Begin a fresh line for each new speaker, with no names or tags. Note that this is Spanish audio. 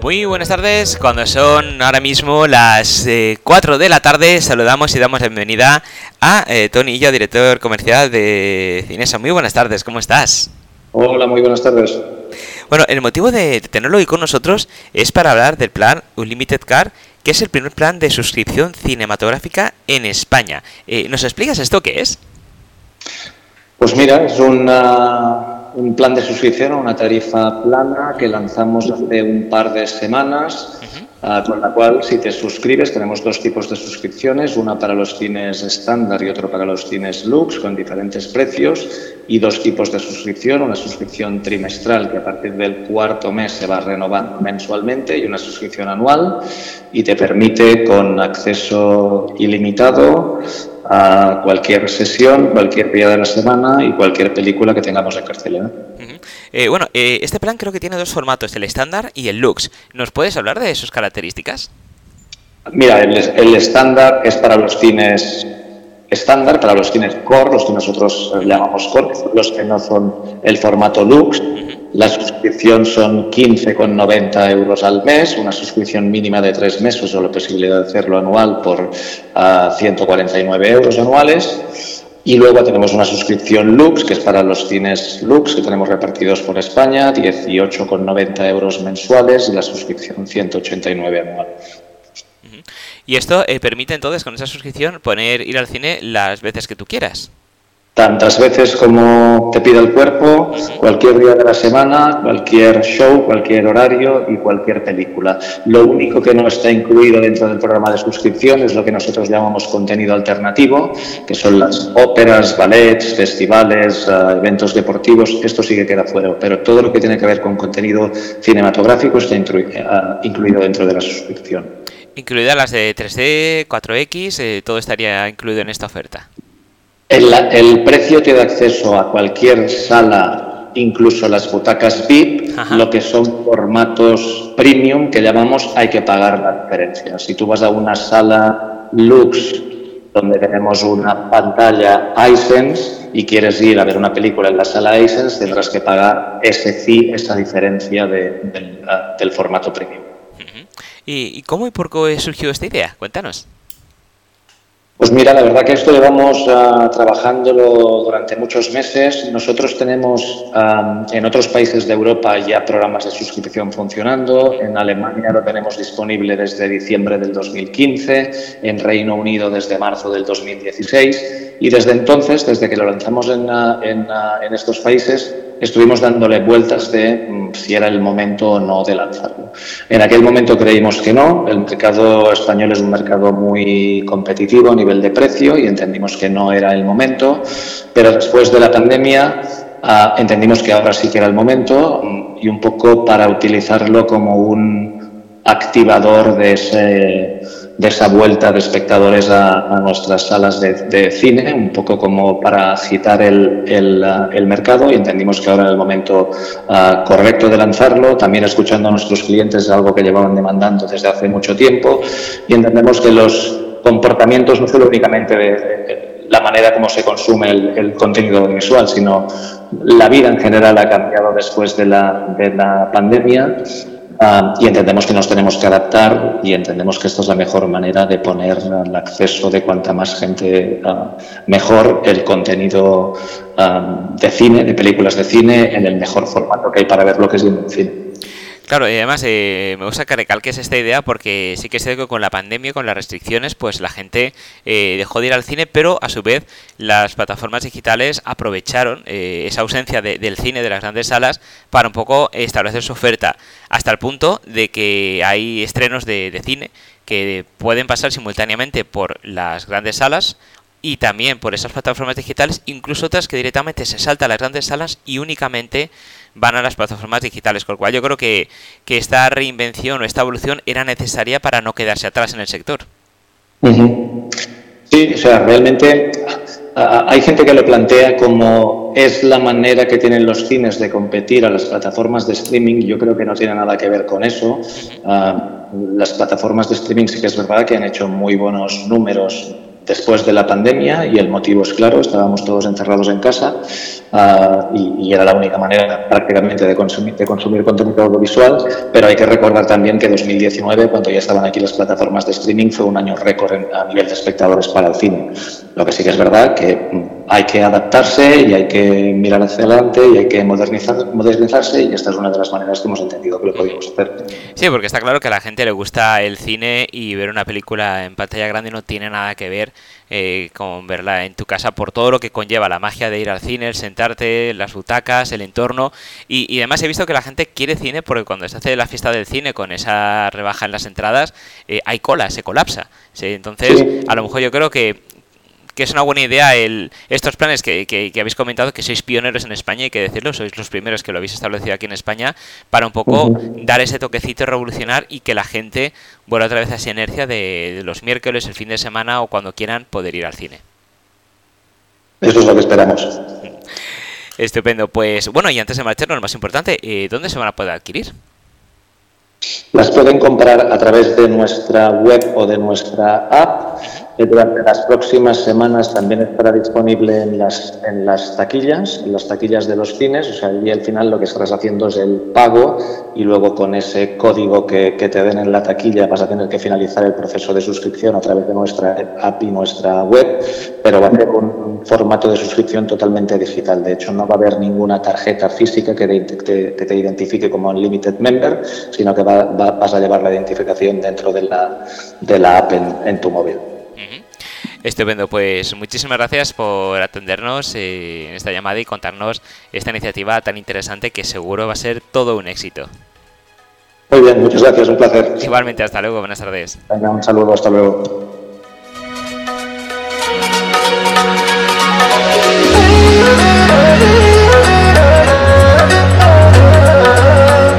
Muy buenas tardes, cuando son ahora mismo las 4 eh, de la tarde, saludamos y damos la bienvenida a eh, Tony Illo, director comercial de Cinesa. Muy buenas tardes, ¿cómo estás?
Hola, muy buenas tardes.
Bueno, el motivo de tenerlo hoy con nosotros es para hablar del plan Unlimited Car, que es el primer plan de suscripción cinematográfica en España. Eh, ¿Nos explicas esto qué es?
Pues mira, es una un plan de suscripción, una tarifa plana que lanzamos hace un par de semanas, ah, con la cual si te suscribes tenemos dos tipos de suscripciones, una para los cines estándar y otro para los cines Lux, con diferentes precios, y dos tipos de suscripción, una suscripción trimestral que a partir del cuarto mes se va renovando mensualmente y una suscripción anual y te permite con acceso ilimitado a cualquier sesión, cualquier día de la semana y cualquier película que tengamos en cartelera.
Eh, bueno, eh, este plan creo que tiene dos formatos, el estándar y el Lux. ¿Nos puedes hablar de sus características?
Mira, el estándar es para los cines estándar, para los cines core, los que nosotros llamamos core, los que no son el formato Lux. La suscripción son 15,90 euros al mes, una suscripción mínima de tres meses o la posibilidad de hacerlo anual por 149 ah, euros anuales. Y luego tenemos una suscripción Lux, que es para los cines Lux, que tenemos repartidos por España, 18,90 euros mensuales y la suscripción 189 anual.
Y esto eh, permite entonces con esa suscripción poner ir al cine las veces que tú quieras
tantas veces como te pida el cuerpo, cualquier día de la semana, cualquier show, cualquier horario y cualquier película. Lo único que no está incluido dentro del programa de suscripción es lo que nosotros llamamos contenido alternativo, que son las óperas, ballets, festivales, eh, eventos deportivos. Esto sí que queda fuera, pero todo lo que tiene que ver con contenido cinematográfico está eh, incluido dentro de la suscripción.
Incluidas las de 3D, 4X, eh, todo estaría incluido en esta oferta.
El, precio te da acceso a cualquier sala, incluso las butacas VIP, lo que son formatos premium que llamamos hay que pagar la diferencia. Si tú vas a una sala Lux donde tenemos una pantalla iSense y quieres ir a ver una película en la sala iSense, tendrás que pagar ese fee, esa diferencia del, formato premium.
¿Y cómo y por qué surgió esta idea? Cuéntanos.
Pues mira, la verdad que esto llevamos uh, trabajándolo durante muchos meses. Nosotros tenemos en otros países de Europa ya programas de suscripción funcionando. En Alemania lo tenemos disponible desde diciembre del 2015, en Reino Unido desde marzo del 2016 y desde entonces, desde que lo lanzamos en, en, en estos países, estuvimos dándole vueltas de mm, si era el momento o no de lanzarlo. En aquel momento creímos que no, el mercado español es un mercado muy competitivo a nivel de precio y entendimos que no era el momento, pero después de la pandemia ah, entendimos que ahora sí que era el momento mm, y un poco para utilizarlo como un activador de, ese, de esa vuelta de espectadores a, nuestras salas de, cine, un poco como para agitar el, el, mercado y entendimos que ahora era el momento ah, correcto de lanzarlo, también escuchando a nuestros clientes es algo que llevaban demandando desde hace mucho tiempo y entendemos que los comportamientos no solo únicamente de, la manera como se consume el, contenido visual, sino la vida en general ha cambiado después de la, de la pandemia Ah, y entendemos que nos tenemos que adaptar y entendemos que esta es la mejor manera de poner al acceso de cuanta más gente ah, mejor el contenido ah, de cine, de películas de cine, en el mejor formato que hay para ver lo que es cine.
Claro, y además eh, me gusta que recalques esta idea porque sí que sé que con la pandemia, con las restricciones, pues la gente eh, dejó de ir al cine, pero a su vez las plataformas digitales aprovecharon eh, esa ausencia del cine, de las grandes salas, para un poco establecer su oferta, hasta el punto de que hay estrenos de, de cine que pueden pasar simultáneamente por las grandes salas y también por esas plataformas digitales, incluso otras que directamente se saltan a las grandes salas y únicamente van a las plataformas digitales, con lo cual yo creo que, esta reinvención o esta evolución era necesaria para no quedarse atrás en el sector.
Sí, o sea, realmente hay gente que lo plantea como es la manera que tienen los cines de competir a las plataformas de streaming. Yo creo que no tiene nada que ver con eso. Ah, las plataformas de streaming sí que es verdad que han hecho muy buenos números después de la pandemia y el motivo es claro, estábamos todos encerrados en casa ah, y, era la única manera prácticamente de consumir, de consumir contenido audiovisual, pero hay que recordar también que 2019, cuando ya estaban aquí las plataformas de streaming, fue un año récord a nivel de espectadores para el cine. Lo que sí que es verdad que mm, hay que adaptarse y hay que mirar hacia adelante y hay que modernizar, modernizarse y esta es una de las maneras que hemos entendido que lo podemos hacer.
Sí, porque está claro que a la gente le gusta el cine y ver una película en pantalla grande no tiene nada que ver eh, con verla en tu casa por todo lo que conlleva la magia de ir al cine, el sentarte, las butacas, el entorno. Y, además he visto que la gente quiere cine porque cuando se hace la fiesta del cine con esa rebaja en las entradas, eh, hay cola, se colapsa. Entonces, a lo mejor yo creo que que es una buena idea el, estos planes que, que, habéis comentado, que sois pioneros en España, hay que decirlo, sois los primeros que lo habéis establecido aquí en España, para un poco dar ese toquecito revolucionar y que la gente vuelva otra vez a esa inercia de, los miércoles, el fin de semana o cuando quieran poder ir al cine.
Eso es lo que esperamos.
Estupendo. Pues bueno, y antes de marcharnos, lo más importante, eh, ¿dónde se van a poder adquirir?
Las pueden comprar a través de nuestra web o de nuestra app durante las próximas semanas también estará disponible en las, taquillas, en las taquillas de los cines. O sea, y al final lo que estarás haciendo es el pago y luego con ese código que, te den en la taquilla vas a tener que finalizar el proceso de suscripción a través de nuestra app y nuestra web, pero va a ser un formato de suscripción totalmente digital. De hecho, no va a haber ninguna tarjeta física que te, identifique como Unlimited Member, sino que va, vas a llevar la identificación dentro de la, app en tu móvil.
Estupendo, pues muchísimas gracias por atendernos eh, en esta llamada y contarnos esta iniciativa tan interesante que seguro va a ser todo un éxito.
Muy bien, muchas gracias, un placer.
Igualmente, hasta luego, buenas tardes.
Venga, un saludo, hasta luego.